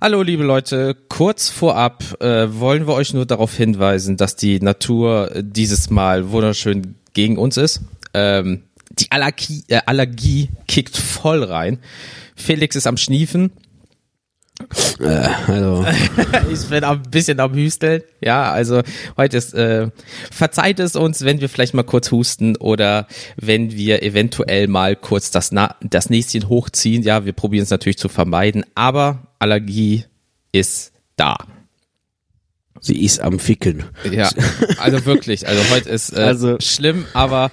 Hallo liebe Leute, kurz vorab äh, wollen wir euch nur darauf hinweisen, dass die Natur dieses Mal wunderschön gegen uns ist. Ähm, die Allergie, äh, Allergie kickt voll rein. Felix ist am Schniefen. Äh, hallo. ich bin ein bisschen am Hüsteln. Ja, also heute ist, äh, verzeiht es uns, wenn wir vielleicht mal kurz husten oder wenn wir eventuell mal kurz das, Na das Näschen hochziehen. Ja, wir probieren es natürlich zu vermeiden, aber Allergie ist da. Sie ist am Ficken. Ja, also wirklich. Also heute ist äh, Also- schlimm, aber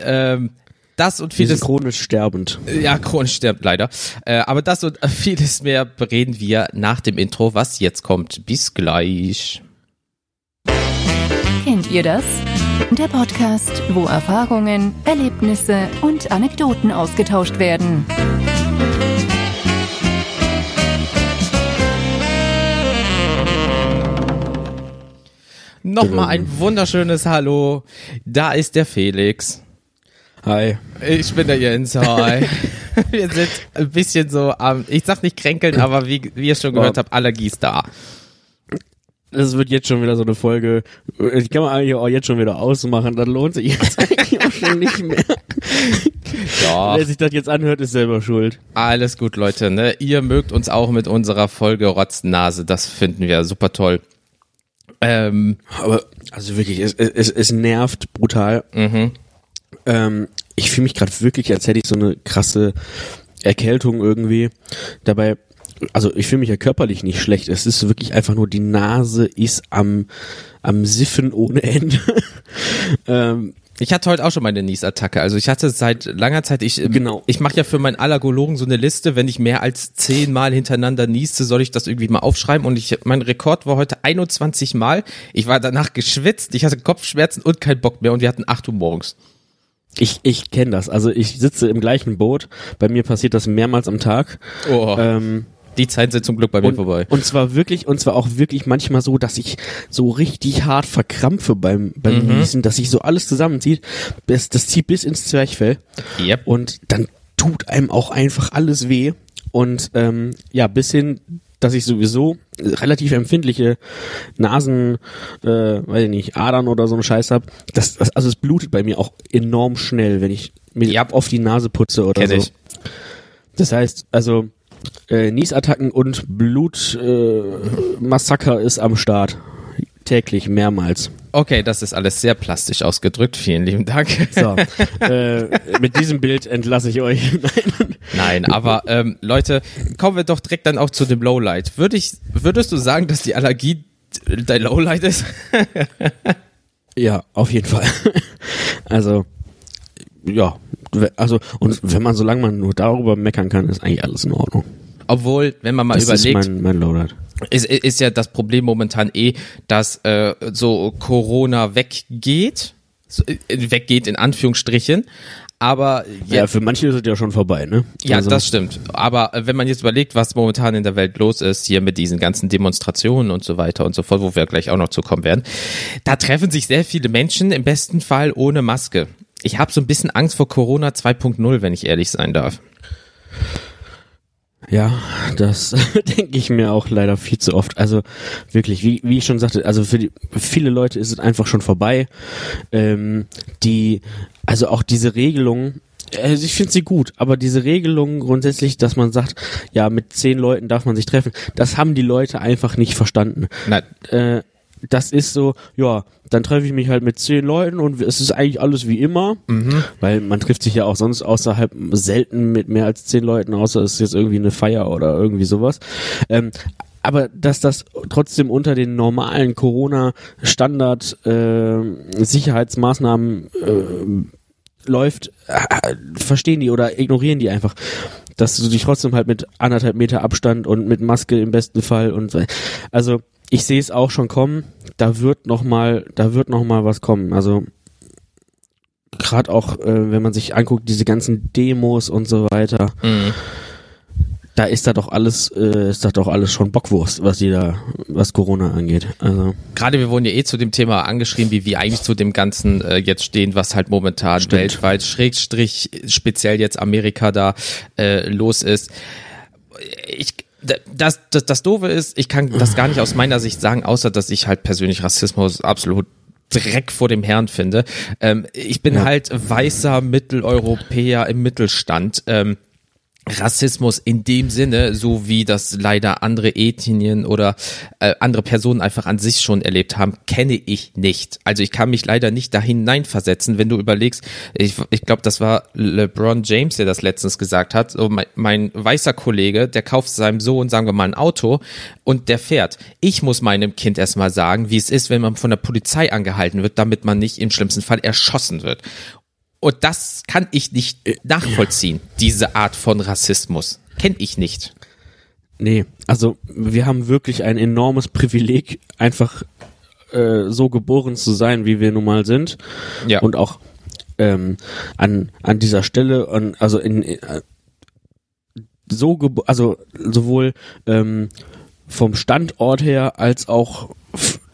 ähm, das und sind vieles chronisch sterbend. ja, chronisch stirbt leider. Äh, aber das und vieles mehr bereden wir nach dem Intro, was jetzt kommt. Bis gleich. Kennt ihr das? Der Podcast, wo Erfahrungen, Erlebnisse und Anekdoten ausgetauscht werden. Nochmal ein wunderschönes Hallo. Da ist der Felix. Hi. Ich bin der Jens. Hi. Wir sind ein bisschen so am, ich sag nicht kränkeln, aber wie, wie ihr schon gehört habt, Allergie ist da. Das wird jetzt schon wieder so eine Folge. Die kann man eigentlich auch jetzt schon wieder ausmachen. Das lohnt sich jetzt eigentlich auch schon nicht mehr. Doch. Wer sich das jetzt anhört, ist selber schuld. Alles gut, Leute. Ne? Ihr mögt uns auch mit unserer Folge Rotznase. Das finden wir super toll. Ähm, Aber, also wirklich, es, es, es nervt brutal. mhm. Ähm, ich fühle mich gerade wirklich, als hätte ich so eine krasse Erkältung irgendwie. Dabei, also ich fühle mich ja körperlich nicht schlecht. Es ist wirklich einfach nur, die Nase ist am, am Siffen ohne Ende. ähm, Ich hatte heute auch schon meine Niesattacke. Also ich hatte seit langer Zeit, ich, ähm, Genau. ich mache ja für meinen Allergologen so eine Liste, wenn ich mehr als zehn Mal hintereinander nieste, soll ich das irgendwie mal aufschreiben. Und ich, mein Rekord war heute 21 Mal. Ich war danach geschwitzt, ich hatte Kopfschmerzen und keinen Bock mehr und wir hatten 8 Uhr morgens. Ich ich kenne das. Also ich sitze im gleichen Boot. Bei mir passiert das mehrmals am Tag. Oh, Ähm, die Zeit sind zum Glück bei mir und, vorbei. und zwar wirklich, und zwar auch wirklich manchmal so, dass ich so richtig hart verkrampfe beim, beim Mhm. Niesen, dass sich so alles zusammenzieht. Das, das zieht bis ins Zwerchfell. Yep. Und dann tut einem auch einfach alles weh. Und ähm, ja, bis hin, dass ich sowieso relativ empfindliche Nasen, äh, weiß ich nicht, Adern oder so einen Scheiß hab. Das, das, also es blutet bei mir auch enorm schnell, wenn ich mir Ja. auf die Nase putze oder Kenn so. ich. Das heißt, also äh, Niesattacken und Blutmassaker äh, Massaker ist am Start. Täglich, mehrmals. Okay, das ist alles sehr plastisch ausgedrückt. Vielen lieben Dank. So, äh, mit diesem Bild entlasse ich euch. Nein. Nein, aber ähm, Leute, kommen wir doch direkt dann auch zu dem Lowlight. Würde ich, würdest du sagen, dass die Allergie dein Lowlight ist? Ja, auf jeden Fall. Also, ja, also, und wenn man, solange man nur darüber meckern kann, ist eigentlich alles in Ordnung. Obwohl, wenn man mal Das überlegt, ist mein, mein Lowlight. Ist, ist ja das Problem momentan eh, dass äh, so Corona weggeht, so, äh, weggeht in Anführungsstrichen, aber Ja, ja, für manche ist es ja schon vorbei, ne? ja also, das stimmt. Aber äh, wenn man jetzt überlegt, was momentan in der Welt los ist, hier mit diesen ganzen Demonstrationen und so weiter und so fort, wo wir gleich auch noch zu kommen werden, da treffen sich sehr viele Menschen, im besten Fall ohne Maske. Ich habe so ein bisschen Angst vor Corona 2.0, wenn ich ehrlich sein darf. Ja, das denke ich mir auch leider viel zu oft. Also wirklich, wie, wie ich schon sagte, also für die, viele Leute ist es einfach schon vorbei. Ähm, die, also auch diese Regelung, also ich finde sie gut, aber diese Regelung grundsätzlich, dass man sagt, ja, mit zehn Leuten darf man sich treffen, das haben die Leute einfach nicht verstanden. Na, Äh, das ist so, ja, dann treffe ich mich halt mit zehn Leuten und es ist eigentlich alles wie immer, weil man trifft sich ja auch sonst außerhalb selten mit mehr als zehn Leuten, außer es ist jetzt irgendwie eine Feier oder irgendwie sowas. Ähm, aber dass das trotzdem unter den normalen Corona-Standard äh, äh, läuft, äh, verstehen die oder ignorieren die einfach. Dass du dich trotzdem halt mit anderthalb Meter Abstand und mit Maske im besten Fall und so. also ich sehe es auch schon kommen. Da wird noch mal, da wird noch mal was kommen. Also gerade auch, äh, wenn man sich anguckt, diese ganzen Demos und so weiter, mh. da ist da doch alles, äh, ist da doch alles schon Bockwurst, was die da, was Corona angeht. Also Gerade wir wurden ja eh zu dem Thema angeschrieben, wie wir eigentlich zu dem Ganzen äh, jetzt stehen, was halt momentan Stimmt. weltweit, Schrägstrich, speziell jetzt Amerika da äh, los ist. Ich, das, das, das Doofe ist, ich kann das gar nicht aus meiner Sicht sagen, außer dass ich halt persönlich Rassismus absolut Dreck vor dem Herrn finde. Ähm, ich bin ja. halt weißer Mitteleuropäer im Mittelstand. Ähm, Rassismus in dem Sinne, so wie das leider andere Ethnien oder äh, andere Personen einfach an sich schon erlebt haben, kenne ich nicht. Also ich kann mich leider nicht da hineinversetzen, wenn du überlegst, ich, ich glaube, das war LeBron James, der das letztens gesagt hat, so mein, mein weißer Kollege, der kauft seinem Sohn, sagen wir mal, ein Auto und der fährt. Ich muss meinem Kind erstmal sagen, wie es ist, wenn man von der Polizei angehalten wird, damit man nicht im schlimmsten Fall erschossen wird. Und das kann ich nicht äh, nachvollziehen, diese Art von Rassismus. Kenn ich nicht. Nee, also wir haben wirklich ein enormes Privileg, einfach äh, so geboren zu sein, wie wir nun mal sind. Ja. Und auch ähm, an, an dieser Stelle, an, also in, äh, so also sowohl ähm, vom Standort her als auch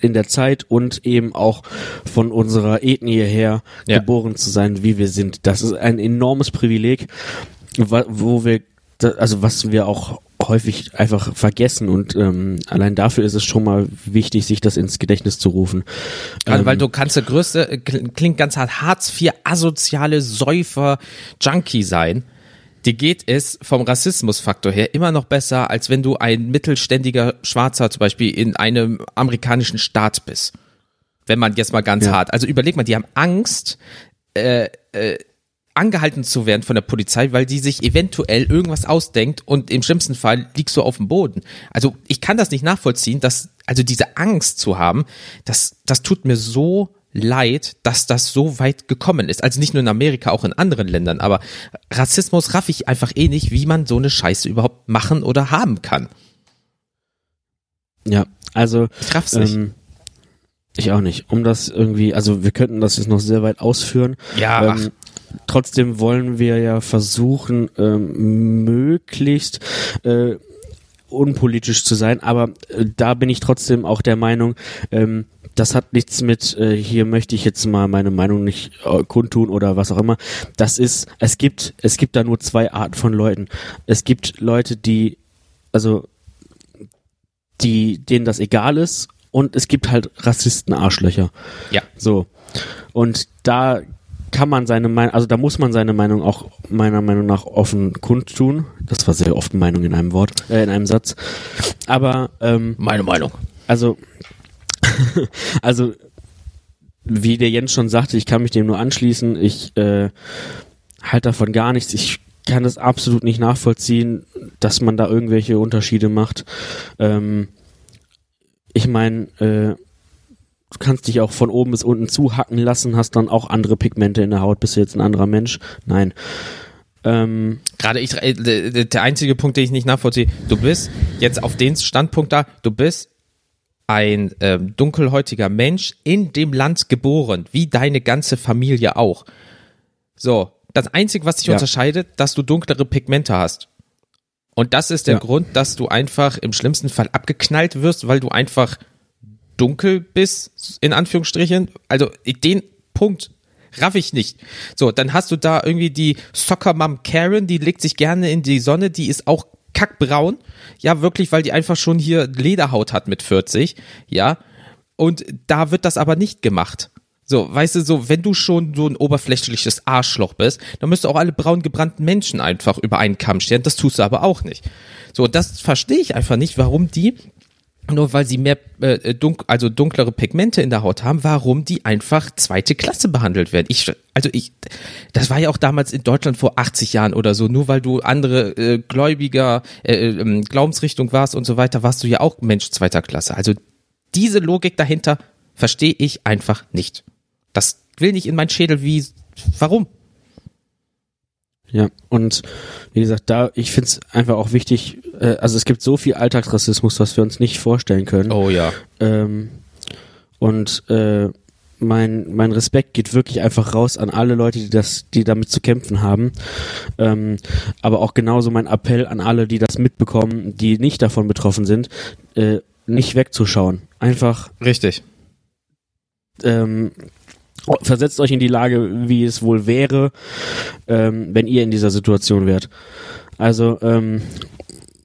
in der Zeit und eben auch von unserer Ethnie her ja. geboren zu sein, wie wir sind. Das ist ein enormes Privileg, wo wir, also was wir auch häufig einfach vergessen und ähm, allein dafür ist es schon mal wichtig, sich das ins Gedächtnis zu rufen. Also, ähm, weil du kannst der größte, klingt ganz hart, Hartz IV asoziale Säufer Junkie sein dir geht es vom Rassismusfaktor her immer noch besser, als wenn du ein mittelständiger Schwarzer zum Beispiel in einem amerikanischen Staat bist. Wenn man jetzt mal ganz ja. hart. Also überleg mal, die haben Angst, äh, äh, angehalten zu werden von der Polizei, weil die sich eventuell irgendwas ausdenkt und im schlimmsten Fall liegst du auf dem Boden. Also ich kann das nicht nachvollziehen, dass, also diese Angst zu haben, das, das tut mir so leid, dass das so weit gekommen ist. Also nicht nur in Amerika, auch in anderen Ländern. Aber Rassismus raff ich einfach eh nicht, wie man so eine Scheiße überhaupt machen oder haben kann. Ja, also. Ich raff's nicht. Ähm, ich auch nicht. Um das irgendwie, also wir könnten das jetzt noch sehr weit ausführen. Ja. Ähm, trotzdem wollen wir ja versuchen, ähm, möglichst äh, unpolitisch zu sein, aber äh, da bin ich trotzdem auch der Meinung, ähm, das hat nichts mit, äh, hier möchte ich jetzt mal meine Meinung nicht äh, kundtun oder was auch immer. Das ist, es gibt, es gibt da nur zwei Arten von Leuten. Es gibt Leute, die, also, die, denen das egal ist und es gibt halt Rassisten, Arschlöcher. Ja. So. Und da kann man seine Meinung, also da muss man seine Meinung auch meiner Meinung nach offen kundtun. Das war sehr oft Meinung in einem Wort, äh, in einem Satz. Aber ähm, meine Meinung. Also also, wie der Jens schon sagte, ich kann mich dem nur anschließen. Ich äh, halte davon gar nichts. Ich kann das absolut nicht nachvollziehen, dass man da irgendwelche Unterschiede macht. Ähm, ich meine, äh, du kannst dich auch von oben bis unten zuhacken lassen, hast dann auch andere Pigmente in der Haut, bist du jetzt ein anderer Mensch? Nein. Ähm, Gerade ich, äh, der einzige Punkt, den ich nicht nachvollziehe, du bist jetzt auf den Standpunkt da, du bist ein ähm, dunkelhäutiger Mensch in dem Land geboren, wie deine ganze Familie auch. So, das Einzige, was dich ja. unterscheidet, dass du dunklere Pigmente hast. Und das ist der ja. Grund, dass du einfach im schlimmsten Fall abgeknallt wirst, weil du einfach dunkel bist, in Anführungsstrichen. Also den Punkt raff ich nicht. So, dann hast du da irgendwie die Soccer Mom Karen, die legt sich gerne in die Sonne, die ist auch kackbraun. Ja, wirklich, weil die einfach schon hier Lederhaut hat mit 40. Ja. Und da wird das aber nicht gemacht. So, weißt du, so, wenn du schon so ein oberflächliches Arschloch bist, dann müsst du auch alle braun gebrannten Menschen einfach über einen Kamm stellen. Das tust du aber auch nicht. So, das verstehe ich einfach nicht, warum die nur weil sie mehr äh, dunk also dunklere Pigmente in der Haut haben, warum die einfach zweite Klasse behandelt werden. Ich also ich das war ja auch damals in Deutschland vor 80 Jahren oder so, nur weil du andere äh, gläubiger äh, äh, Glaubensrichtung warst und so weiter, warst du ja auch Mensch zweiter Klasse. Also diese Logik dahinter verstehe ich einfach nicht. Das will nicht in mein Schädel wie warum? Ja, und wie gesagt, da, ich finde es einfach auch wichtig, äh, also es gibt so viel Alltagsrassismus, was wir uns nicht vorstellen können. Oh ja. Ähm, und äh, mein, mein Respekt geht wirklich einfach raus an alle Leute, die das, die damit zu kämpfen haben. Ähm, aber auch genauso mein Appell an alle, die das mitbekommen, die nicht davon betroffen sind, äh, nicht wegzuschauen. Einfach. Richtig. Ähm, versetzt euch in die Lage, wie es wohl wäre, ähm, wenn ihr in dieser Situation wärt. Also, ähm,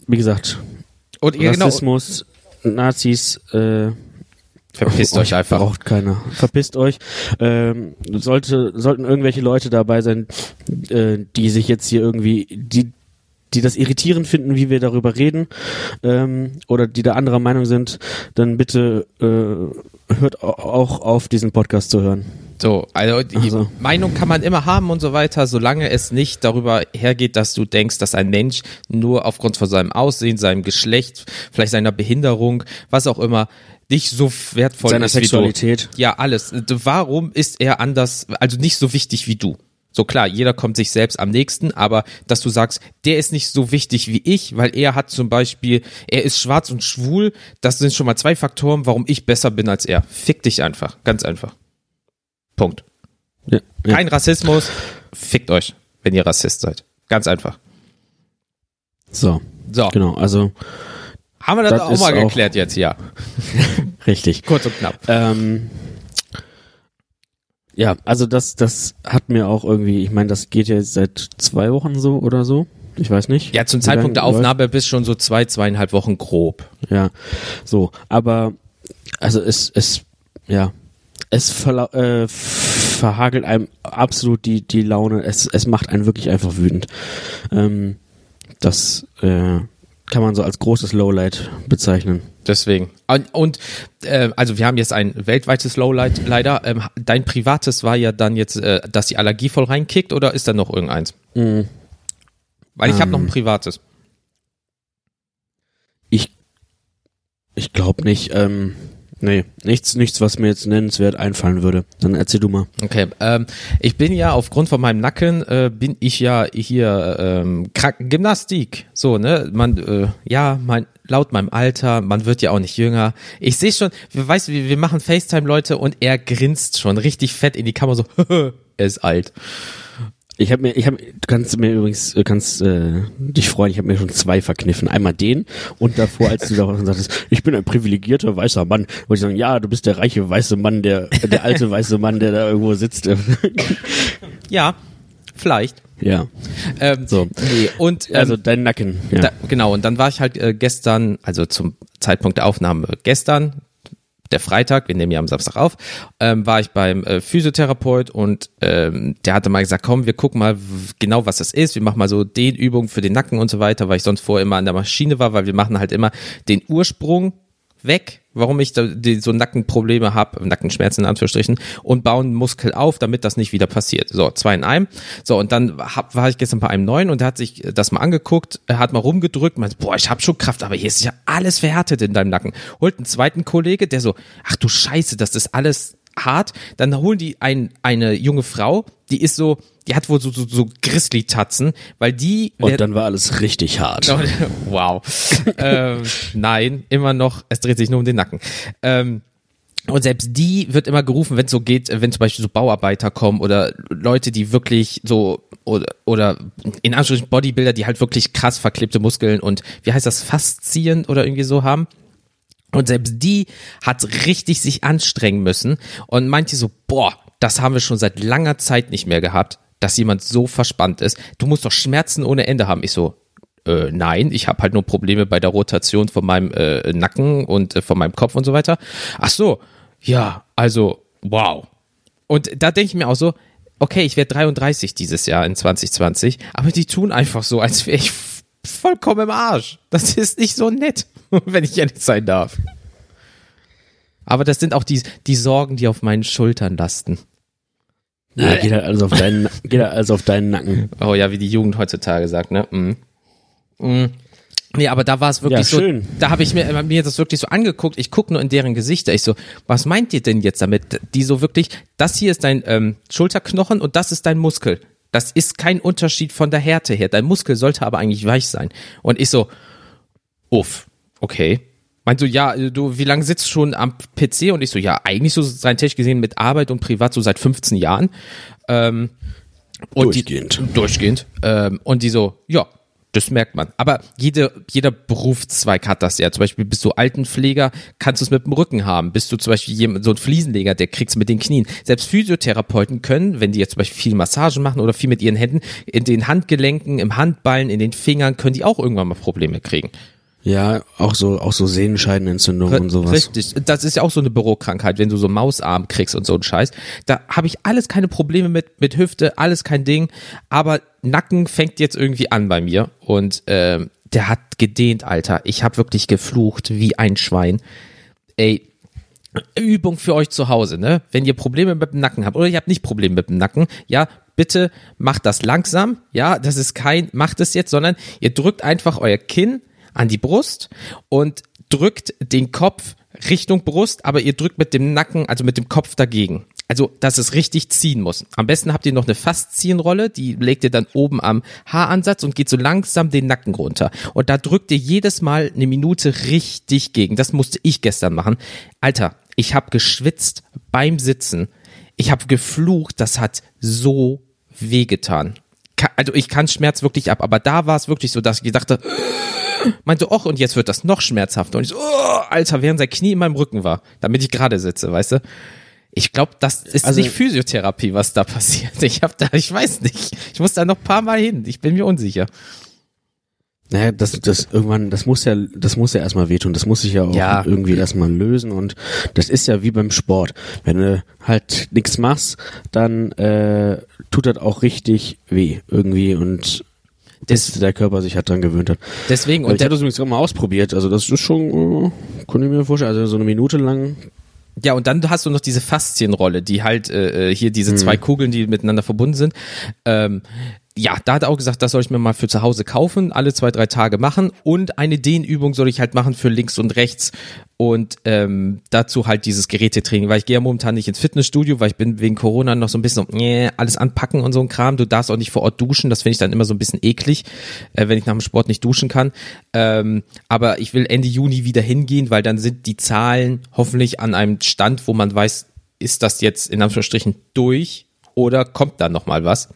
wie gesagt, Und ja, genau, Rassismus, Nazis, äh, verpisst euch einfach. Braucht keiner. Verpisst euch. Ähm, sollte, sollten irgendwelche Leute dabei sein, äh, die sich jetzt hier irgendwie, die, die das irritierend finden, wie wir darüber reden, ähm, oder die da anderer Meinung sind, dann bitte äh, hört au- auch auf, diesen Podcast zu hören. So, also die so. Meinung kann man immer haben und so weiter, solange es nicht darüber hergeht, dass du denkst, dass ein Mensch nur aufgrund von seinem Aussehen, seinem Geschlecht, vielleicht seiner Behinderung, was auch immer, nicht so wertvoll Seiner ist wie Sexualität. du. Ja, alles. Warum ist er anders, also nicht so wichtig wie du? So klar, jeder kommt sich selbst am nächsten, aber dass du sagst, der ist nicht so wichtig wie ich, weil er hat zum Beispiel, er ist schwarz und schwul, das sind schon mal zwei Faktoren, warum ich besser bin als er. Fick dich einfach, ganz einfach. Punkt. Ja, ja. Kein Rassismus. Fickt euch, wenn ihr Rassist seid. Ganz einfach. So, So, genau, also haben wir das, Das auch mal auch- geklärt jetzt, ja. richtig. Kurz und knapp. Ähm, ja, also das, das hat mir auch irgendwie, ich meine, das geht ja jetzt seit zwei Wochen so oder so. Ich weiß nicht. Ja, zum Zeitpunkt der lange läuft- Aufnahme bist schon so zwei, zweieinhalb Wochen grob. Ja, so, aber also es, es, ja, es verla äh, verhagelt einem absolut die, die Laune. Es, es macht einen wirklich einfach wütend. Ähm, das äh, kann man so als großes Lowlight bezeichnen. Deswegen. Und, und äh, also wir haben jetzt ein weltweites Lowlight leider. Ähm, dein privates war ja dann jetzt, äh, dass die Allergie voll reinkickt oder ist da noch irgendeins? Mhm. Weil ich habe Ähm. noch ein privates. Ich, ich glaube nicht. Ähm, nee, nichts, nichts, was mir jetzt nennenswert einfallen würde. Dann erzähl du mal. Okay, ähm, ich bin ja aufgrund von meinem Nacken äh, bin ich ja hier ähm, Kranken Gymnastik. So ne, man äh, ja, mein laut meinem Alter, man wird ja auch nicht jünger. Ich sehe schon, weißt, wir, wir machen FaceTime Leute und er grinst schon richtig fett in die Kamera so, er ist alt. Ich habe mir, ich habe, du kannst mir übrigens, du kannst äh, dich freuen. Ich habe mir schon zwei verkniffen. Einmal den und davor, als du davon sagtest, ich bin ein privilegierter weißer Mann, wollte ich sagen, ja, du bist der reiche weiße Mann, der, der alte weiße Mann, der da irgendwo sitzt. Ja, vielleicht. ja, Ähm, So. Nee, und ähm, also dein Nacken. Ja. Da, genau, und dann war ich halt äh, gestern, also zum Zeitpunkt der Aufnahme gestern, der Freitag, wir nehmen ja am Samstag auf, ähm, war ich beim äh, Physiotherapeut und ähm, der hatte mal gesagt, komm, wir gucken mal genau, was das ist. Wir machen mal so Dehnübungen für den Nacken und so weiter, weil ich sonst vorher immer an der Maschine war, weil wir machen halt immer den Ursprung weg, warum ich die, so Nackenprobleme habe, Nackenschmerzen in Anführungsstrichen, und bauen Muskel auf, damit das nicht wieder passiert. So, zwei in einem. So, und dann hab, war ich gestern bei einem neuen und der hat sich das mal angeguckt, hat mal rumgedrückt, meinte, boah, ich habe schon Kraft, aber hier ist ja alles verhärtet in deinem Nacken. Holt einen zweiten Kollege, der so, ach du Scheiße, das ist alles hart. Dann holen die ein, eine junge Frau, die ist so, die hat wohl so, so, so Grizzly-Tatzen, weil die Und dann war alles richtig hart. Wow. ähm, nein, immer noch, es dreht sich nur um den Nacken. Ähm, und selbst die wird immer gerufen, wenn es so geht, wenn zum Beispiel so Bauarbeiter kommen oder Leute, die wirklich so oder, oder in Anführungsstrichen Bodybuilder, die halt wirklich krass verklebte Muskeln und wie heißt das, Faszien oder irgendwie so haben. Und selbst die hat richtig sich anstrengen müssen und meinte so, boah, das haben wir schon seit langer Zeit nicht mehr gehabt, dass jemand so verspannt ist. Du musst doch Schmerzen ohne Ende haben. Ich so, äh, nein, ich habe halt nur Probleme bei der Rotation von meinem äh, Nacken und äh, von meinem Kopf und so weiter. Ach so, ja, also, wow. Und da denke ich mir auch so, okay, ich werde 33 dieses Jahr in 2020, aber die tun einfach so, als wäre ich vollkommen im Arsch. Das ist nicht so nett, wenn ich ehrlich sein darf. Aber das sind auch die, die Sorgen, die auf meinen Schultern lasten. Ja, geht halt alles auf deinen, geht halt alles auf deinen Nacken. Oh ja, wie die Jugend heutzutage sagt, ne? Mm. Mm. Nee, aber da war es wirklich Ja, so, schön. da habe ich mir, mir das wirklich so angeguckt, ich gucke nur in deren Gesichter, ich so, was meint ihr denn jetzt damit? Die so wirklich, das hier ist dein ähm, Schulterknochen und das ist dein Muskel. Das ist kein Unterschied von der Härte her. Dein Muskel sollte aber eigentlich weich sein. Und ich so, uff, okay. Meint so, ja, du, wie lange sitzt du schon am PC? Und ich so, ja, eigentlich so rein technisch gesehen mit Arbeit und privat so seit 15 Jahren. Ähm, und Durchgehend. Die, durchgehend. Ähm, und die so, ja, das merkt man. Aber jede, jeder Berufszweig hat das ja. Zum Beispiel bist du Altenpfleger, kannst du es mit dem Rücken haben. Bist du zum Beispiel jemand, so ein Fliesenleger, der kriegst mit den Knien. Selbst Physiotherapeuten können, wenn die jetzt zum Beispiel viel Massagen machen oder viel mit ihren Händen, in den Handgelenken, im Handballen, in den Fingern, können die auch irgendwann mal Probleme kriegen. Ja, auch so, auch so Sehenscheidenentzündung und sowas. Richtig. Das ist ja auch so eine Bürokrankheit, wenn du so Mausarm kriegst und so einen Scheiß. Da habe ich alles keine Probleme mit, mit Hüfte, alles kein Ding. Aber Nacken fängt jetzt irgendwie an bei mir. Und ähm, der hat gedehnt, Alter. Ich habe wirklich geflucht wie ein Schwein. Ey, Übung für euch zu Hause, ne? Wenn ihr Probleme mit dem Nacken habt oder ihr habt nicht Probleme mit dem Nacken, ja, bitte macht das langsam, ja, das ist kein, macht es jetzt, sondern ihr drückt einfach euer Kinn an die Brust und drückt den Kopf Richtung Brust, aber ihr drückt mit dem Nacken, also mit dem Kopf dagegen. Also, dass es richtig ziehen muss. Am besten habt ihr noch eine Faszienrolle, die legt ihr dann oben am Haaransatz und geht so langsam den Nacken runter. Und da drückt ihr jedes Mal eine Minute richtig gegen. Das musste ich gestern machen. Alter, ich habe geschwitzt beim Sitzen. Ich habe geflucht, das hat so wehgetan. Also ich kann Schmerz wirklich ab, aber da war es wirklich so, dass ich dachte, meinte, och, und jetzt wird das noch schmerzhafter. Und ich so, oh, Alter, während sein Knie in meinem Rücken war, damit ich gerade sitze, weißt du? Ich glaube, das ist also, nicht Physiotherapie, was da passiert. Ich habe da, ich weiß nicht. Ich muss da noch ein paar Mal hin. Ich bin mir unsicher. Naja, das, das irgendwann, das muss ja, das muss ja erstmal wehtun. Das muss sich ja auch ja. irgendwie erstmal lösen. Und das ist ja wie beim Sport. Wenn du halt nichts machst, dann äh, tut das auch richtig weh irgendwie und bis der Körper sich halt dran gewöhnt hat. Deswegen, und ich habe das übrigens mal ausprobiert. Also das ist schon, äh, konnte ich mir vorstellen, also so eine Minute lang ja, und dann hast du noch diese Faszienrolle, die halt äh, äh hier diese hm. zwei Kugeln, die miteinander verbunden sind. Ähm, ja, da hat er auch gesagt, das soll ich mir mal für zu Hause kaufen, alle zwei, drei Tage machen und eine Dehnübung soll ich halt machen für links und rechts und ähm, dazu halt dieses Gerätetraining, weil ich gehe ja momentan nicht ins Fitnessstudio, weil ich bin wegen Corona noch so ein bisschen so, äh, alles anpacken und so ein Kram. Du darfst auch nicht vor Ort duschen, das finde ich dann immer so ein bisschen eklig, äh, wenn ich nach dem Sport nicht duschen kann. Ähm, aber ich will Ende Juni wieder hingehen, weil dann sind die Zahlen hoffentlich an einem Stand, wo man weiß, ist das jetzt in Anführungsstrichen durch oder kommt da noch mal was?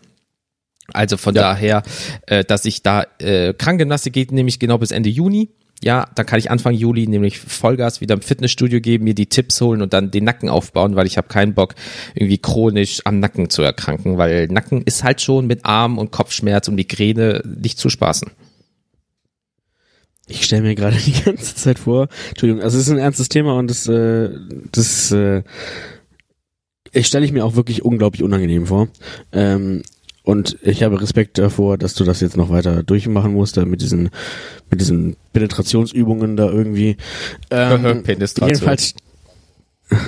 Also von ja. daher, äh, dass ich da äh, Krankengymnastik geht nämlich genau bis Ende Juni. Ja, dann kann ich Anfang Juli nämlich Vollgas wieder im Fitnessstudio geben, mir die Tipps holen und dann den Nacken aufbauen, weil ich habe keinen Bock, irgendwie chronisch am Nacken zu erkranken, weil Nacken ist halt schon mit Arm- und Kopfschmerz und Migräne nicht zu spaßen. Ich stelle mir gerade die ganze Zeit vor, Entschuldigung, also es ist ein ernstes Thema und das, äh, das äh, ich stelle ich mir auch wirklich unglaublich unangenehm vor. Ähm, und ich habe Respekt davor, dass du das jetzt noch weiter durchmachen musst, da mit diesen, mit diesen Penetrationsübungen da irgendwie. Ähm, Penetration. Jedenfalls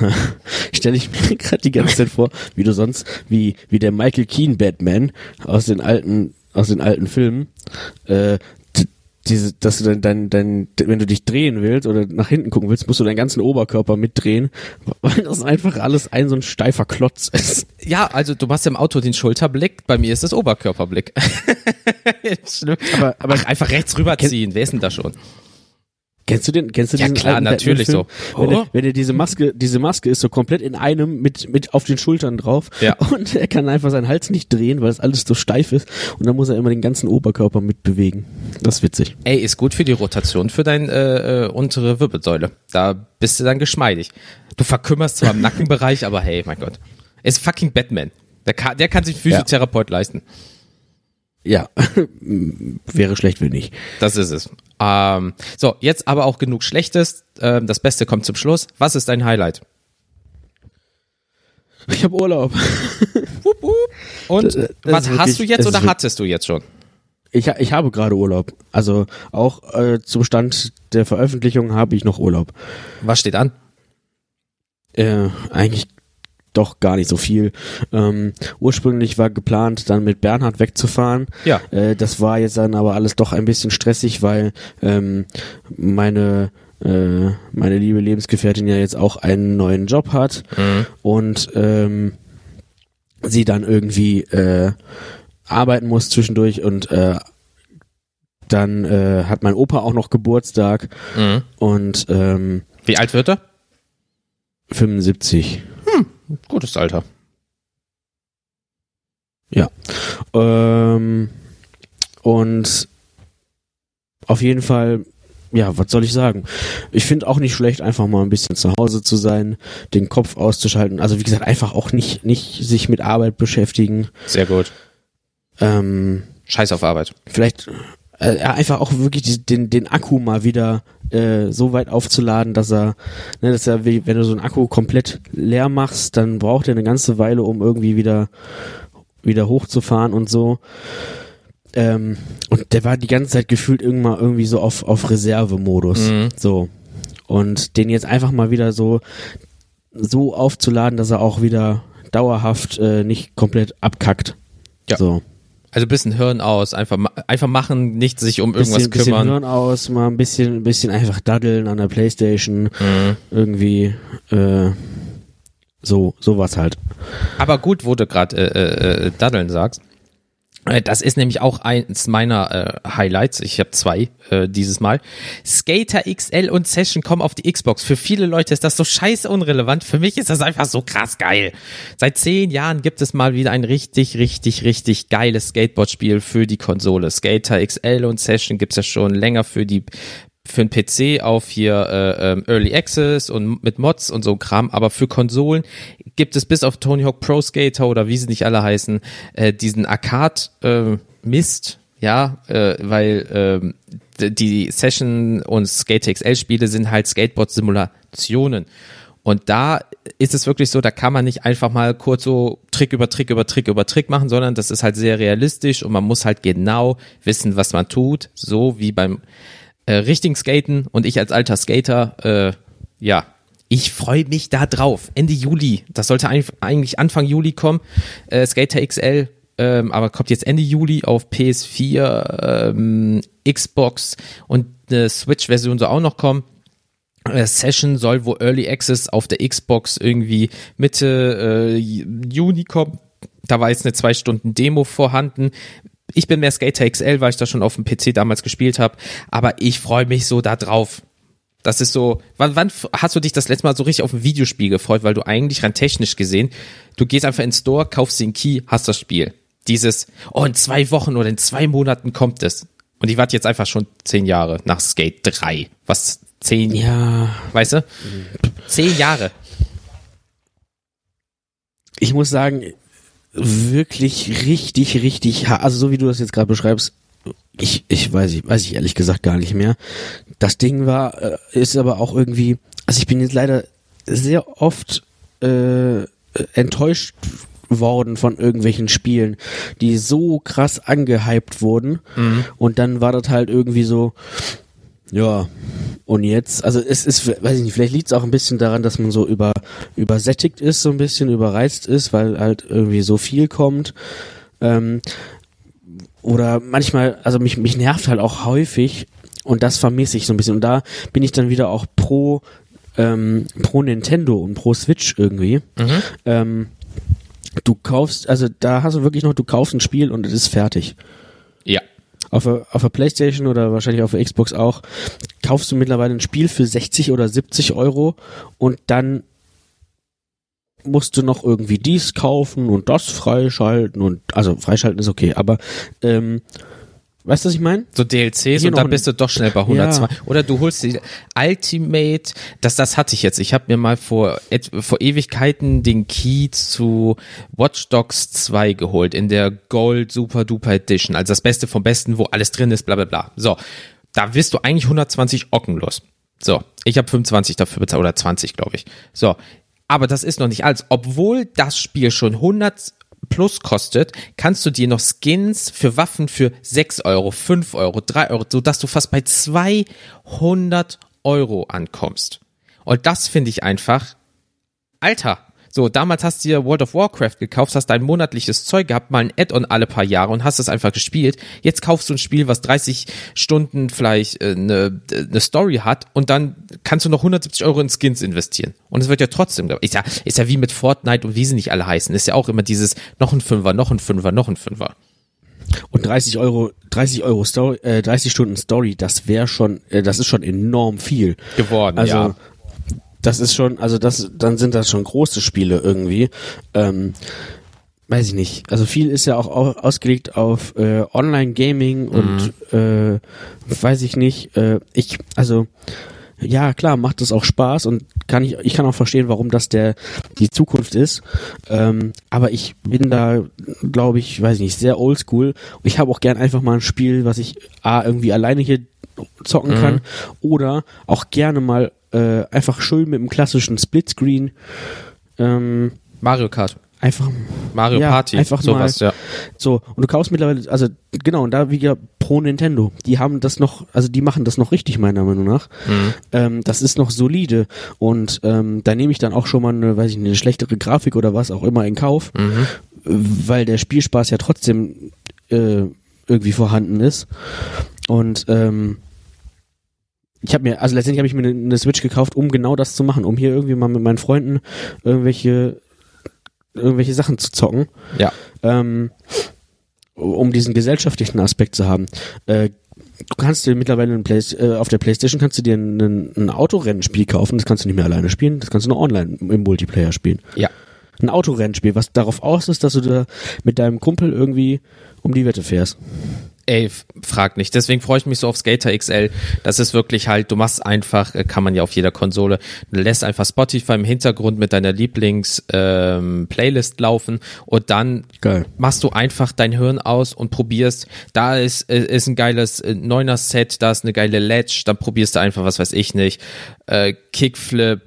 stelle ich mir gerade die ganze Zeit vor, wie du sonst, wie, wie der Michael Keane Batman aus den alten, aus den alten Filmen, äh, diese, dass du dann dein, dein, wenn du dich drehen willst oder nach hinten gucken willst, musst du deinen ganzen Oberkörper mitdrehen, weil das einfach alles ein so ein steifer Klotz ist. Ja, also du machst im Auto den Schulterblick, bei mir ist das Oberkörperblick. aber, aber Ach, einfach rechts rüberziehen, wer ist denn da schon? Kennst du den? Kennst du ja, diesen klar, natürlich so. Wenn, oh. er, wenn er diese Maske, diese Maske ist so komplett in einem mit mit auf den Schultern drauf ja. und er kann einfach seinen Hals nicht drehen, weil es alles so steif ist und dann muss er immer den ganzen Oberkörper mitbewegen. Das ist witzig. Ey, ist gut für die Rotation für deine äh, äh, untere Wirbelsäule. Da bist du dann geschmeidig. Du verkümmerst zwar im Nackenbereich, aber hey, mein Gott, ist fucking Batman. Der kann, der kann sich Physiotherapeut ja. leisten. Ja, wäre schlecht, wenn nicht. Das ist es. Ähm, so, jetzt aber auch genug Schlechtes. Ähm, das Beste kommt zum Schluss. Was ist dein Highlight? Ich habe Urlaub. Und das, das was wirklich, hast du jetzt oder hattest du jetzt schon? Ich, ich habe gerade Urlaub. Also auch äh, zum Stand der Veröffentlichung habe ich noch Urlaub. Was steht an? Äh, eigentlich doch gar nicht so viel. Ähm, ursprünglich war geplant, dann mit Bernhard wegzufahren. Ja. Äh, das war jetzt dann aber alles doch ein bisschen stressig, weil ähm, meine äh, meine liebe Lebensgefährtin ja jetzt auch einen neuen Job hat mhm. und ähm, sie dann irgendwie äh, arbeiten muss zwischendurch und äh, dann äh, hat mein Opa auch noch Geburtstag mhm. und ähm, wie alt wird er? 75. Gutes Alter. Ja. Ähm, und auf jeden Fall, ja, was soll ich sagen? Ich finde auch nicht schlecht, einfach mal ein bisschen zu Hause zu sein, den Kopf auszuschalten. Also wie gesagt, einfach auch nicht, nicht sich mit Arbeit beschäftigen. Sehr gut. Ähm, Scheiß auf Arbeit. Vielleicht äh, einfach auch wirklich die, den, den Akku mal wieder äh, so weit aufzuladen, dass er, ne, dass er, wenn du so einen Akku komplett leer machst, dann braucht er eine ganze Weile, um irgendwie wieder, wieder hochzufahren und so. Ähm, und der war die ganze Zeit gefühlt irgendwann irgendwie so auf, auf Reservemodus. Mhm. So. Und den jetzt einfach mal wieder so, so aufzuladen, dass er auch wieder dauerhaft äh, nicht komplett abkackt. Ja. So. Also ein bisschen Hirn aus, einfach, einfach machen, nicht sich um irgendwas bisschen, bisschen kümmern. Hirn aus, mal ein bisschen, ein bisschen einfach daddeln an der Playstation, Mhm. irgendwie, äh, so, sowas halt. Aber gut, wo du gerade äh, äh, Daddeln sagst. Äh, Das ist nämlich auch eins meiner äh, Highlights. Ich habe zwei äh, dieses Mal. Skater XL und Session kommen auf die Xbox. Für viele Leute ist das so scheiße unrelevant. Für mich ist das einfach so krass geil. Seit zehn Jahren gibt es mal wieder ein richtig, richtig, richtig geiles Skateboard-Spiel für die Konsole. Skater XL und Session gibt's ja schon länger für die für den PC auf hier äh, ähm, Early Access und mit Mods und so Kram, aber für Konsolen gibt es bis auf Tony Hawk Pro Skater oder wie sie nicht alle heißen, äh, diesen Arcade äh, Mist, ja, äh, weil ähm, d- die Session und Skater XL Spiele sind halt Skateboard Simulationen. Und da ist es wirklich so, da kann man nicht einfach mal kurz so Trick über Trick über Trick über Trick machen, sondern das ist halt sehr realistisch und man muss halt genau wissen, was man tut, so wie beim äh, richtigen Skaten und ich als alter Skater, äh, ja, ich freue mich da drauf. Ende Juli, das sollte eigentlich- Anfang Juli kommen, äh, Skater XL, ähm, aber kommt jetzt Ende Juli auf PS4, ähm, Xbox und eine Switch-Version soll auch noch kommen. Äh, Session soll wo Early Access auf der Xbox irgendwie Mitte äh, Juni kommen. Da war jetzt eine zwei Stunden Demo vorhanden. Ich bin mehr Skater XL, weil ich das schon auf dem PC damals gespielt habe. Aber ich freue mich so da drauf. Das ist so, wann, wann hast du dich das letzte Mal so richtig auf ein Videospiel gefreut? Weil du eigentlich rein technisch gesehen, du gehst einfach ins Store, kaufst den Key, hast das Spiel. Dieses, oh, in zwei Wochen oder in zwei Monaten kommt es. Und ich warte jetzt einfach schon zehn Jahre nach Skate 3. Was zehn Ja, Weißt du? Zehn Jahre. ich muss sagen, wirklich richtig, richtig, also so wie du das jetzt gerade beschreibst, ich, ich weiß, ich weiß ich ehrlich gesagt gar nicht mehr. Das Ding war, äh, ist aber auch irgendwie, also ich bin jetzt leider sehr oft äh, enttäuscht worden von irgendwelchen Spielen, die so krass angehypt wurden und dann war das halt irgendwie so, ja, und jetzt, also es ist, weiß ich nicht, vielleicht liegt es auch ein bisschen daran, dass man so über übersättigt ist, so ein bisschen überreizt ist, weil halt irgendwie so viel kommt. Ähm, oder manchmal, also mich, mich nervt halt auch häufig und das vermisse ich so ein bisschen. Und da bin ich dann wieder auch pro, ähm, pro Nintendo und pro Switch irgendwie. Ähm, du kaufst, also da hast du wirklich noch, du kaufst ein Spiel und es ist fertig Ja. Auf der, auf Playstation oder wahrscheinlich auf der Xbox auch, kaufst du mittlerweile ein Spiel für 60 oder 70 Euro und dann musst du noch irgendwie dies kaufen und das freischalten und also freischalten ist okay, aber ähm, weißt du, was ich meine? So DLCs Hier und dann bist du doch schnell bei 102. Oder du holst die Ultimate, das, das hatte ich jetzt. Ich habe mir mal vor, vor Ewigkeiten den Key zu Watch Dogs 2 geholt in der Gold Super Duper Edition. Also das Beste vom Besten, wo alles drin ist, bla bla bla. So, da wirst du eigentlich 120 Ocken los. So, ich habe 25 dafür bezahlt, oder 20, glaube ich. So, aber das ist noch nicht alles. Obwohl das Spiel schon 100 plus kostet, kannst du dir noch Skins für Waffen für 6 Euro, 5 Euro, 3 Euro, sodass du fast bei 200 Euro ankommst. Und das finde ich einfach, Alter. So, damals hast du dir World of Warcraft gekauft, hast dein monatliches Zeug gehabt, mal ein Add-on alle paar Jahre und hast es einfach gespielt. Jetzt kaufst du ein Spiel, was 30 Stunden vielleicht äh, eine äh, Story hat und dann kannst du noch 170 Euro in Skins investieren. Und es wird ja trotzdem, ist ja, ist ja wie mit Fortnite und wie sie nicht alle heißen. Ist ja auch immer dieses noch ein Fünfer, noch ein Fünfer, noch ein Fünfer. Und 30 Euro, 30 Euro Story, äh, 30 Stunden Story, das wäre schon, äh, das ist schon enorm viel. Geworden, Also ja. Das ist schon, also das, dann sind das schon große Spiele irgendwie. Ähm, weiß ich nicht. Also viel ist ja auch au- ausgelegt auf äh, Online-Gaming und äh, weiß ich nicht. Äh, ich, also ja klar, macht das auch Spaß und kann ich, ich kann auch verstehen, warum das der die Zukunft ist. Ähm, aber ich bin da, glaube ich, weiß ich nicht, sehr oldschool. Ich habe auch gern einfach mal ein Spiel, was ich A, irgendwie alleine hier zocken Mhm. kann oder auch gerne mal äh, einfach schön mit einem klassischen Splitscreen ähm, Mario Kart. einfach Mario Ja, Party. einfach sowas, mal- ja. so und du kaufst mittlerweile also genau und da wieder pro Nintendo die haben das noch also die machen das noch richtig meiner Meinung nach Mhm. ähm, das ist noch solide und ähm, da nehme ich dann auch schon mal eine weiß ich nicht eine schlechtere Grafik oder was auch immer in Kauf Mhm. weil der Spielspaß ja trotzdem äh, irgendwie vorhanden ist und ähm, ich habe mir, also letztendlich habe ich mir eine, eine Switch gekauft, um genau das zu machen, um hier irgendwie mal mit meinen Freunden irgendwelche irgendwelche Sachen zu zocken Ja. ähm, um diesen gesellschaftlichen Aspekt zu haben. Äh, du kannst dir mittlerweile Play äh, auf der Playstation kannst du dir ein, ein Autorennenspiel kaufen, das kannst du nicht mehr alleine spielen, das kannst du nur online im Multiplayer spielen. Ja. Ein Autorennspiel, was darauf aus ist, dass du da mit deinem Kumpel irgendwie um die Wette fährst. Ey, frag nicht. Deswegen freue ich mich so auf Skater XL. Das ist wirklich halt, du machst einfach, äh, kann man ja auf jeder Konsole, du lässt einfach Spotify im Hintergrund mit deiner Lieblings-Playlist laufen und dann Geil. machst du einfach dein Hirn aus und probierst, da ist, äh, ist ein geiles äh, neuner Set, da ist eine geile Ledge, dann probierst du einfach, was weiß ich nicht, äh, Kickflip,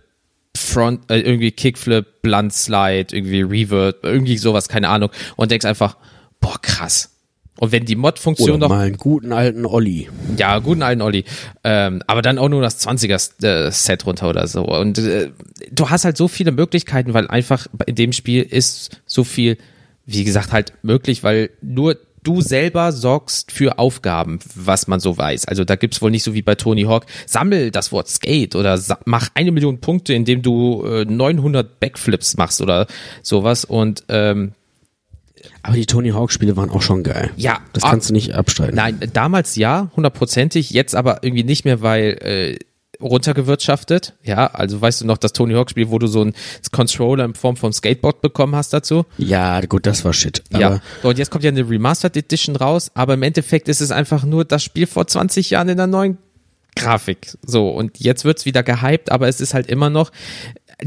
Front, äh, irgendwie Kickflip, Blunt Slide, irgendwie Revert, irgendwie sowas, keine Ahnung und denkst einfach, boah, krass. Und wenn die Mod-Funktion noch mal einen guten alten Olli. ja, guten alten Olli. Ähm, aber dann auch nur das 20er-Set runter oder so. Und äh, du hast halt so viele Möglichkeiten, weil einfach in dem Spiel ist so viel, wie gesagt, halt möglich, weil nur du selber sorgst für Aufgaben, was man so weiß. Also da gibt's wohl nicht so wie bei Tony Hawk, sammel das Wort Skate oder mach eine Million Punkte, indem du äh, 900 Backflips machst oder sowas. Und ähm, Aber die Tony Hawk Spiele waren auch schon geil. Ja, Das ah, kannst du nicht abstreiten. Nein, damals ja, hundertprozentig, jetzt aber irgendwie nicht mehr, weil äh, runtergewirtschaftet. Ja, also weißt du noch das Tony Hawk Spiel, wo du so einen Controller in Form von Skateboard bekommen hast dazu? Ja, gut, das war shit. ja. Aber So, und jetzt kommt ja eine Remastered Edition raus, aber im Endeffekt ist es einfach nur das Spiel vor 20 Jahren in der neuen Grafik. So, und jetzt wird's wieder gehypt, aber es ist halt immer noch,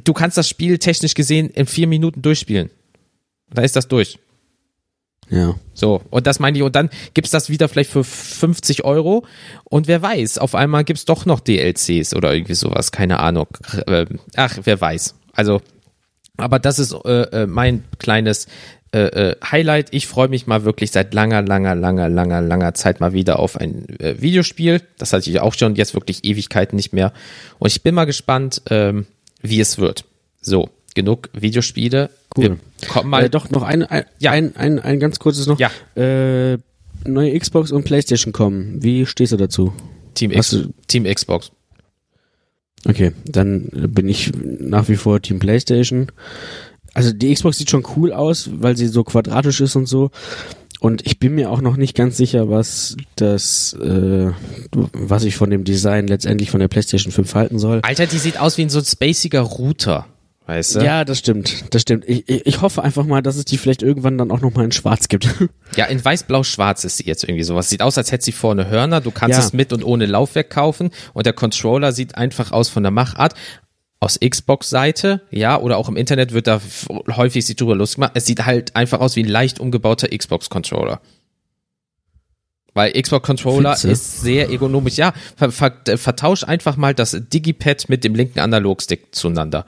du kannst das Spiel technisch gesehen in vier Minuten durchspielen. Da ist das durch. Ja. So, und das meine ich, und dann gibt's das wieder vielleicht für 50 Euro und wer weiß, auf einmal gibt's doch noch DLCs oder irgendwie sowas, keine Ahnung. Ähm, Ach, wer weiß. Also, aber das ist äh, äh, mein kleines äh, äh, Highlight. Ich freue mich mal wirklich seit langer, langer, langer, langer, langer Zeit mal wieder auf ein äh, Videospiel. Das hatte ich auch schon jetzt wirklich Ewigkeiten nicht mehr. Und ich bin mal gespannt, ähm, wie es wird. So, genug Videospiele. Cool. Wir kommen mal äh, doch noch ein, ein, Ja. ein, ein, ein ganz kurzes noch. Ja. Äh, neue Xbox und Playstation kommen. Wie stehst du dazu? Team, X, du- Team Xbox. Okay, dann bin ich nach wie vor Team Playstation. Also die Xbox sieht schon cool aus, weil sie so quadratisch ist und so. Und ich bin mir auch noch nicht ganz sicher, was das, äh, was ich von dem Design letztendlich von der PlayStation 5 halten soll. Alter, die sieht aus wie so ein spaciger Router. Weißt du? Ja, das stimmt, das stimmt. Ich, ich, ich hoffe einfach mal, dass es die vielleicht irgendwann dann auch noch mal in Schwarz gibt. Ja, in weiß, blau, schwarz ist sie jetzt irgendwie sowas. Sieht aus, als hätte sie vorne Hörner. Du kannst Ja. es mit und ohne Laufwerk kaufen. Und der Controller sieht einfach aus von der Machart. Aus Xbox-Seite, ja, oder auch im Internet wird da häufig sich drüber lustig gemacht. Es sieht halt einfach aus wie ein leicht umgebauter Xbox-Controller. Weil Xbox-Controller Findste? ist sehr ergonomisch. Ja, ver ver äh, vertausch einfach mal das Digipad mit dem linken Analogstick zueinander.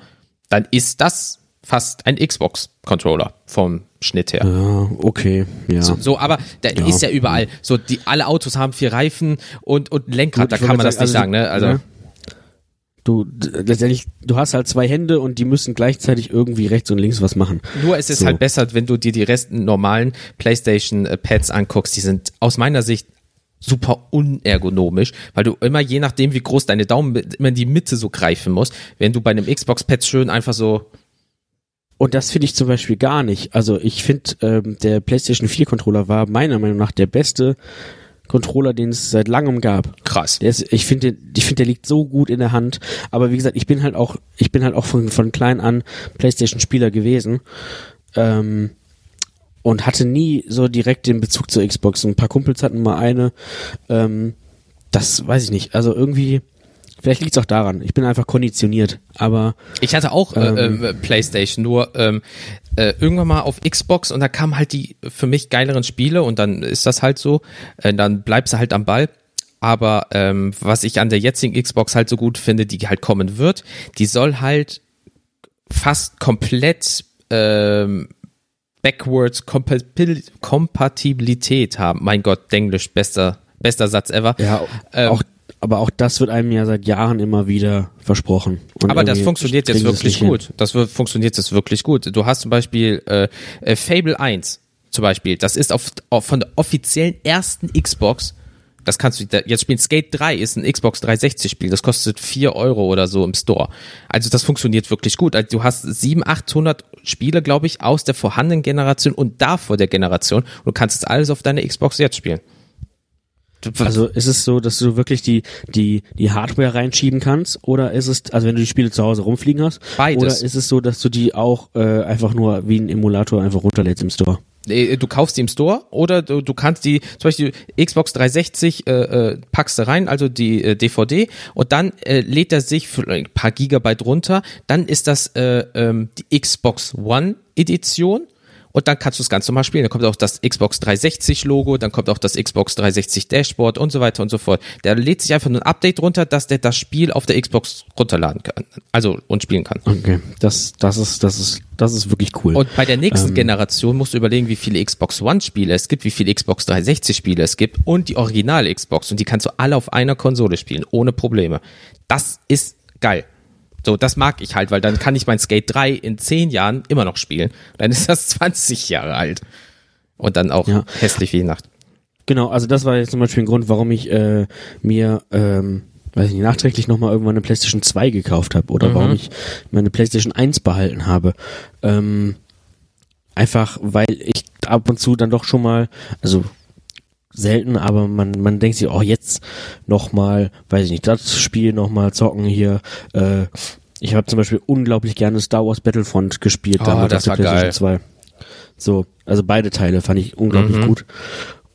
Dann ist das fast ein Xbox-Controller vom Schnitt her. ja, okay, ja. So, so, aber da Ja. ist ja überall. So, die alle Autos haben vier Reifen und, und Lenkrad, Gut, da kann man das nicht sagen, ne? Also, ja. Du, d- letztendlich, du hast halt zwei Hände und die müssen gleichzeitig irgendwie rechts und links was machen. nur es ist So. halt besser, wenn du dir die resten normalen PlayStation-Pads anguckst, die sind aus meiner Sicht super unergonomisch, weil du immer, je nachdem, wie groß deine Daumen immer in die Mitte so greifen musst, wenn du bei einem Xbox-Pad schön einfach so, Und das finde ich zum Beispiel gar nicht. Also ich finde, ähm, der PlayStation 4 Controller war meiner Meinung nach der beste Controller, den es seit langem gab. krass. Ist, ich finde, ich finde, der liegt so gut in der Hand. Aber wie gesagt, ich bin halt auch, ich bin halt auch von, von klein an PlayStation-Spieler gewesen. Ähm, und hatte nie so direkt den Bezug zur Xbox. Ein paar Kumpels hatten mal eine. Ähm, das weiß ich nicht. Also irgendwie Vielleicht liegt es auch daran. Ich bin einfach konditioniert. Aber Ich hatte auch äh, äh, PlayStation, nur ähm, äh, irgendwann mal auf Xbox und da kamen halt die für mich geileren Spiele und dann ist das halt so, äh, dann bleibst du halt am Ball. Aber ähm, was ich an der jetzigen Xbox halt so gut finde, die halt kommen wird, die soll halt fast komplett ähm, backwards Kompa- Kompatibilität haben. Mein Gott, Englisch, bester, bester Satz ever. ja, Ähm, auch, aber auch das wird einem ja seit Jahren immer wieder versprochen. Und Aber das funktioniert jetzt wirklich nicht hin. gut. Das wird, funktioniert jetzt wirklich gut. Du hast zum Beispiel äh, äh, Fable 1 zum Beispiel. Das ist auf, auf von der offiziellen ersten Xbox. Das kannst du jetzt spielen. Skate 3 ist ein Xbox 360 Spiel. Das kostet 4 Euro oder so im Store. Also das funktioniert wirklich gut. Also du hast 700, 800 Spiele, glaube ich, aus der vorhandenen Generation und davor der Generation. Und du kannst jetzt alles auf deine Xbox jetzt spielen. Also ist es so, dass du wirklich die, die, die Hardware reinschieben kannst? Oder ist es, also wenn du die Spiele zu Hause rumfliegen hast? Beides. Oder ist es so, dass du die auch äh, einfach nur wie ein Emulator einfach runterlädst im Store? Äh, du kaufst die im Store oder du, du kannst die, zum Beispiel Xbox 360 äh, äh, packst du rein, also die äh, DVD und dann äh, lädt er sich für ein paar Gigabyte runter, dann ist das äh, ähm, die Xbox One Edition und dann kannst du es ganz normal spielen. Dann kommt auch das Xbox 360 Logo, dann kommt auch das Xbox 360 Dashboard und so weiter und so fort. Der lädt sich einfach nur ein Update runter, dass der das Spiel auf der Xbox runterladen kann, also und spielen kann. Okay, das, das ist, das ist, das ist wirklich cool. Und bei der nächsten Generation musst du überlegen, wie viele Xbox One Spiele es gibt, wie viele Xbox 360 Spiele es gibt und die Original Xbox und die kannst du alle auf einer Konsole spielen, ohne Probleme. Das ist geil. So, das mag ich halt, weil dann kann ich mein Skate 3 in 10 Jahren immer noch spielen. Dann ist das 20 Jahre alt. Und dann auch Ja. hässlich wie die Nacht. Genau, also das war jetzt zum Beispiel ein Grund, warum ich äh, mir, ähm, weiß ich nicht, nachträglich nochmal irgendwann eine PlayStation 2 gekauft habe oder warum ich meine PlayStation 1 behalten habe. Ähm, einfach, weil ich ab und zu dann doch schon mal, also selten, aber man, man denkt sich, oh, jetzt nochmal, weiß ich nicht, das Spiel nochmal zocken hier. Äh, ich habe zum Beispiel unglaublich gerne Star Wars Battlefront gespielt, Oh, damals das auf der war PlayStation 2. So, also beide Teile fand ich unglaublich Mhm. gut.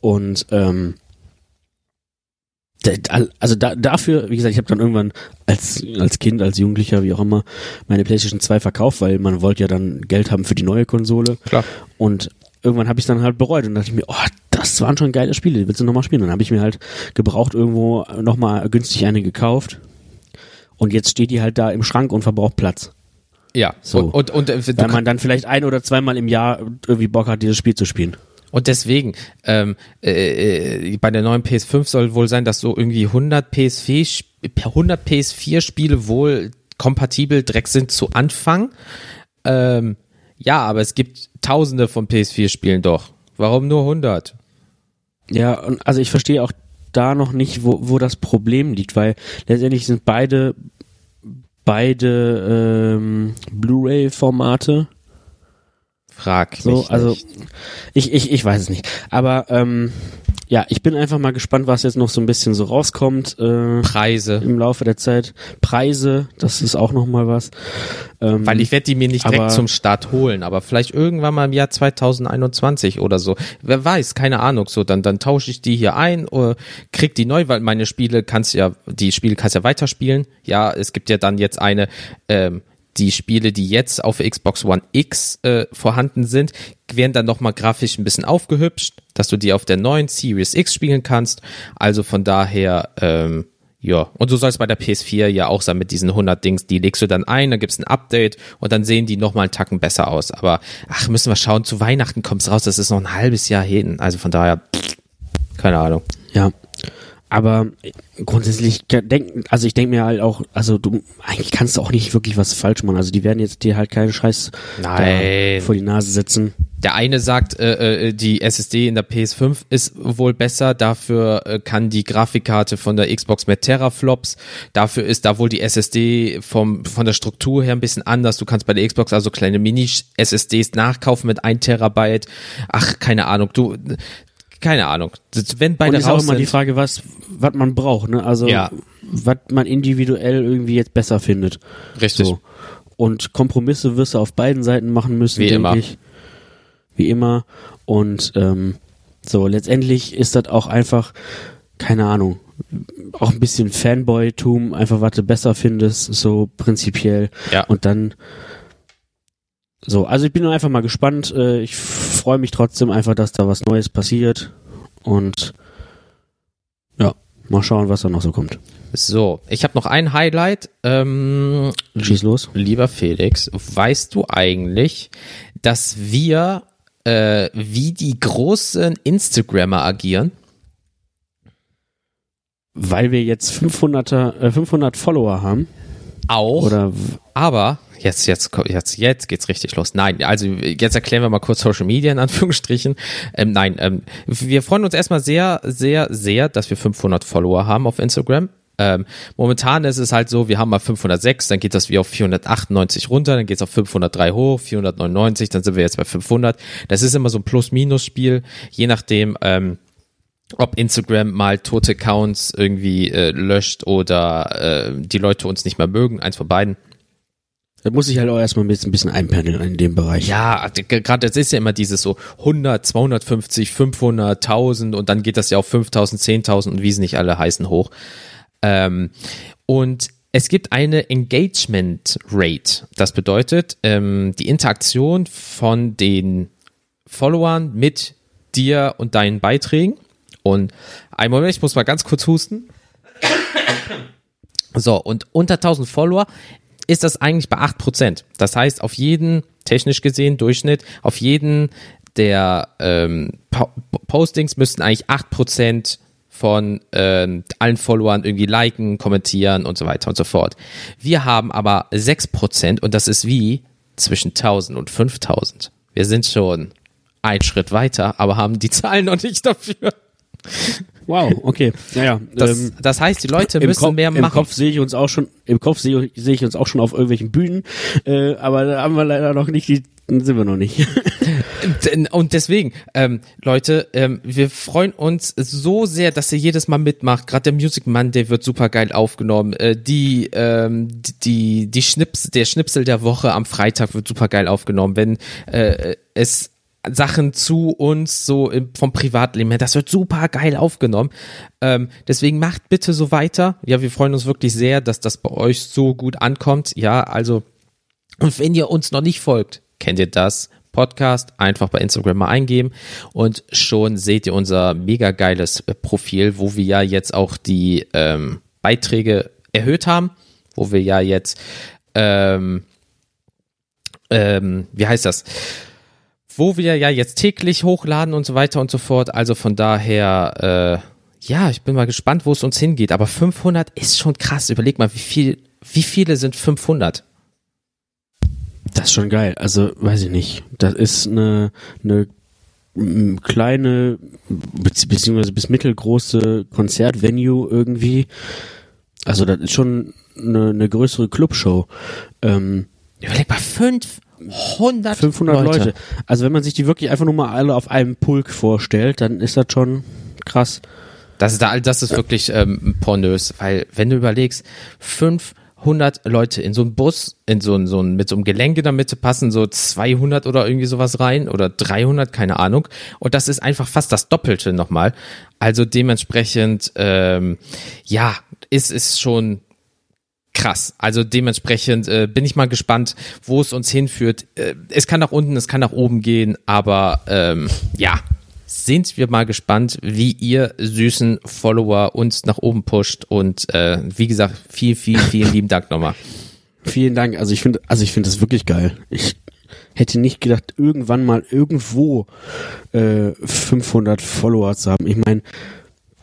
Und ähm, also da, dafür, wie gesagt, ich habe dann irgendwann als als Kind, als Jugendlicher, wie auch immer, meine PlayStation 2 verkauft, weil man wollte ja dann Geld haben für die neue Konsole. Klar. Und irgendwann habe ich dann halt bereut und dachte ich mir, oh, das waren schon geile Spiele, die willst du nochmal spielen? Dann habe ich mir halt gebraucht irgendwo nochmal günstig eine gekauft. Und jetzt steht die halt da im Schrank und verbraucht Platz. Ja, So. und, und, und, äh, Weil man dann vielleicht ein oder zweimal im Jahr irgendwie Bock hat, dieses Spiel zu spielen. Und deswegen, ähm, äh, äh, bei der neuen PS5 soll wohl sein, dass so irgendwie 100 PS4, Sp- 100 PS4 Spiele wohl kompatibel direkt sind zu Anfang. Ähm, ja, aber es gibt tausende von PS4 Spielen doch. Warum nur 100? Ja, und also ich verstehe auch da noch nicht, wo, wo das Problem liegt, weil letztendlich sind beide beide ähm, Blu-ray-Formate Frag so, mich also nicht. ich, ich, ich weiß es nicht. Aber ähm, ja, ich bin einfach mal gespannt, was jetzt noch so ein bisschen so rauskommt äh, Preise. im Laufe der Zeit. Preise, das ist auch noch mal was. Ähm, Weil ich werde die mir nicht direkt zum Start holen, aber vielleicht irgendwann mal im Jahr 2021 oder so. Wer weiß, keine Ahnung. So, dann, dann tausche ich die hier ein, oder krieg die neu, weil meine Spiele kannst ja, die Spiele kannst ja weiterspielen. Ja, es gibt ja dann jetzt eine, ähm, die Spiele, die jetzt auf Xbox One X äh, vorhanden sind, werden dann nochmal grafisch ein bisschen aufgehübscht, dass du die auf der neuen Series X spielen kannst. Also von daher, ähm, ja, und so soll es bei der PS4 ja auch sein mit diesen 100 Dings. Die legst du dann ein, dann gibt's ein Update und dann sehen die nochmal einen Tacken besser aus. Aber ach, müssen wir schauen, zu Weihnachten kommt's raus, das ist noch ein halbes Jahr hin. Also von daher, pff, keine Ahnung. Ja. Aber grundsätzlich denken, also ich denke mir halt auch, also du eigentlich kannst du auch nicht wirklich was falsch machen. Also die werden jetzt dir halt keinen Scheiß vor die Nase setzen. Der eine sagt, äh, äh, die SSD in der PS5 ist wohl besser, dafür äh, kann die Grafikkarte von der Xbox mit Teraflops, dafür ist da wohl die SSD vom, von der Struktur her ein bisschen anders. Du kannst bei der Xbox also kleine Mini-SSDs nachkaufen mit 1 Terabyte. Ach, keine Ahnung, du, keine Ahnung. Das- Wenn Und beide ist auch immer die Frage, was, was man braucht, ne? Also Ja. was man individuell irgendwie jetzt besser findet. richtig. So. Und Kompromisse wirst du auf beiden Seiten machen müssen, Wie denke immer. ich. Wie immer. Und ähm, so, letztendlich ist das auch einfach, keine Ahnung, auch ein bisschen Fanboy-Tum, einfach was du besser findest, so prinzipiell. Ja. Und dann so, also ich bin einfach mal gespannt. Äh, Ich freue mich trotzdem einfach, dass da was Neues passiert. Und ja, mal schauen, was da noch so kommt. So, ich habe noch ein Highlight. Ähm, Schieß los. lieber Felix, weißt du eigentlich, dass wir äh, wie die großen Instagrammer agieren? Weil wir jetzt 500er, äh, 500 Follower haben. Auch. Oder Aber jetzt, jetzt, jetzt, jetzt geht's richtig los. Nein, also jetzt erklären wir mal kurz Social Media in Anführungsstrichen. Ähm, nein, ähm, wir freuen uns erstmal sehr, sehr, sehr, dass wir 500 Follower haben auf Instagram. Ähm, momentan ist es halt so, wir haben mal 506, dann geht das wie auf 498 runter, dann geht's auf 503 hoch, 499, dann sind wir jetzt bei 500. Das ist immer so ein Plus-Minus-Spiel, je nachdem, ähm, ob Instagram mal tote Accounts irgendwie äh, löscht oder äh, die Leute uns nicht mehr mögen, eins von beiden. Da muss ich halt auch erstmal ein bisschen, ein einpendeln in dem Bereich. Ja, g- gerade das ist ja immer dieses so 100, 250, 500, 1000 und dann geht das ja auf 5000, 10.000 und wie sie nicht alle heißen hoch. Ähm, und es gibt eine Engagement Rate. Das bedeutet, ähm, die Interaktion von den Followern mit dir und deinen Beiträgen. Und einen Moment, ich muss mal ganz kurz husten. So, und unter 1000 Follower ist das eigentlich bei 8%. Das heißt, auf jeden, technisch gesehen, Durchschnitt, auf jeden der ähm, Po- Postings müssten eigentlich 8% von ähm, allen Followern irgendwie liken, kommentieren und so weiter und so fort. Wir haben aber 6% und das ist wie zwischen 1000 und 5000. Wir sind schon einen Schritt weiter, aber haben die Zahlen noch nicht dafür. Wow, okay. Naja, Das, ähm, das heißt, die Leute im, müssen Kopf, mehr im machen. Kopf sehe ich uns auch schon, im Kopf sehe, sehe ich uns auch schon auf irgendwelchen Bühnen, äh, aber da haben wir leider noch nicht die, sind wir noch nicht. Und deswegen, ähm, Leute, ähm, wir freuen uns so sehr, dass ihr jedes Mal mitmacht. Gerade der Music Monday wird super geil aufgenommen. Äh, die, ähm, die, die Schnips, der Schnipsel der Woche am Freitag wird super geil aufgenommen. Wenn äh, es Sachen zu uns so vom Privatleben her, das wird super geil aufgenommen. Ähm, deswegen macht bitte so weiter. Ja, wir freuen uns wirklich sehr, dass das bei euch so gut ankommt. Ja, also und wenn ihr uns noch nicht folgt, kennt ihr das? Podcast einfach bei Instagram mal eingeben und schon seht ihr unser mega geiles Profil, wo wir ja jetzt auch die ähm, Beiträge erhöht haben, wo wir ja jetzt, ähm, ähm, wie heißt das? Wo wir ja jetzt täglich hochladen und so weiter und so fort. Also von daher, äh, ja, ich bin mal gespannt, wo es uns hingeht. Aber 500 ist schon krass. Überleg mal, wie viel, wie viele sind 500? Das ist schon geil. Also, weiß ich nicht. Das ist eine, eine kleine, bezieh- beziehungsweise bis mittelgroße Konzertvenue irgendwie. Also, das ist schon eine, eine größere Clubshow. Ähm, Überleg mal, 500, 500 Leute. Also, wenn man sich die wirklich einfach nur mal alle auf einem Pulk vorstellt, dann ist das schon krass. Das ist, da, das ist wirklich ähm, pornös, weil wenn du überlegst, 500 Leute in so einen Bus, in so ein, so ein, mit so einem Gelänk in der Mitte passen so 200 oder irgendwie sowas rein oder 300, keine Ahnung. Und das ist einfach fast das Doppelte nochmal. Also dementsprechend, ähm, ja, ist es schon krass. Also dementsprechend äh, bin ich mal gespannt, wo es uns hinführt. Äh, es kann nach unten, es kann nach oben gehen, aber ähm, ja, sind wir mal gespannt, wie ihr süßen Follower uns nach oben pusht. Und äh, wie gesagt, viel, viel, vielen lieben Dank nochmal. Vielen Dank. Also ich finde, also ich finde das wirklich geil. Ich hätte nicht gedacht, irgendwann mal irgendwo äh, 500 Follower zu haben. Ich meine,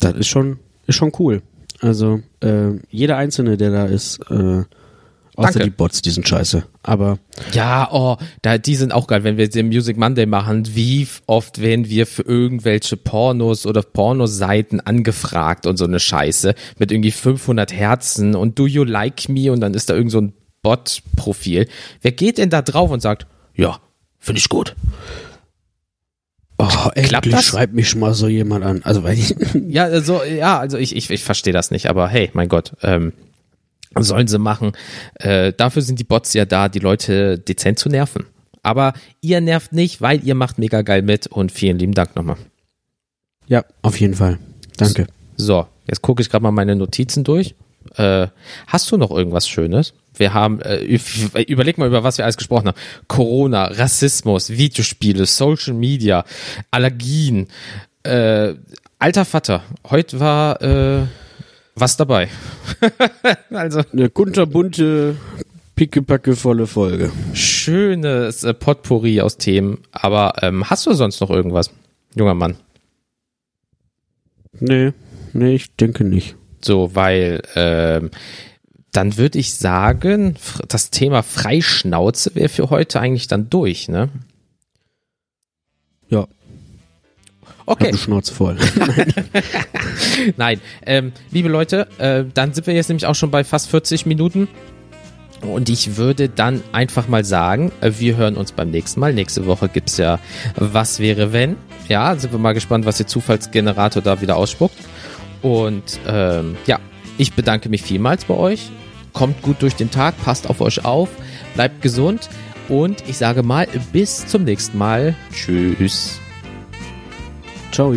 das ist schon, ist schon cool. Also äh, jeder einzelne, der da ist, äh, außer Danke. die Bots, die sind scheiße. Aber Ja, oh, da, die sind auch geil, wenn wir den Music Monday machen. Wie oft werden wir für irgendwelche Pornos oder Pornoseiten angefragt und so eine Scheiße mit irgendwie 500 Herzen und do you like me und dann ist da irgend so ein Bot-Profil. Wer geht denn da drauf und sagt, ja, finde ich gut. Oh, Klappt endlich das? schreibt mich schon mal so jemand an. Also weil ich, Ja, also, ja, also ich, ich, ich verstehe das nicht, aber hey, mein Gott, ähm, sollen sie machen. Äh, dafür sind die Bots ja da, die Leute dezent zu nerven. Aber ihr nervt nicht, weil ihr macht mega geil mit und vielen lieben Dank nochmal. ja, auf jeden Fall. Danke. So, jetzt gucke ich gerade mal meine Notizen durch. Äh, hast du noch irgendwas Schönes? Wir haben, äh, überleg mal, über was wir alles gesprochen haben. Corona, Rassismus, Videospiele, Social Media, Allergien. Äh, alter Vater, heute war äh, was dabei. also eine kunterbunte, pickepackevolle Folge. Schönes äh, Potpourri aus Themen. Aber ähm, hast du sonst noch irgendwas, junger Mann? Nee, nee, ich denke nicht. So, weil ähm, dann würde ich sagen, das Thema Freischnauze wäre für heute eigentlich dann durch, ne? Ja. Okay. Schnauze voll. Nein, ähm, liebe Leute, äh, dann sind wir jetzt nämlich auch schon bei fast 40 Minuten. Und ich würde dann einfach mal sagen, äh, wir hören uns beim nächsten Mal. Nächste Woche gibt es ja Was wäre wenn. Ja, sind wir mal gespannt, was der Zufallsgenerator da wieder ausspuckt. Und ähm, ja, ich bedanke mich vielmals bei euch. Kommt gut durch den Tag, passt auf euch auf, bleibt gesund und ich sage mal bis zum nächsten Mal. Tschüss. Ciao.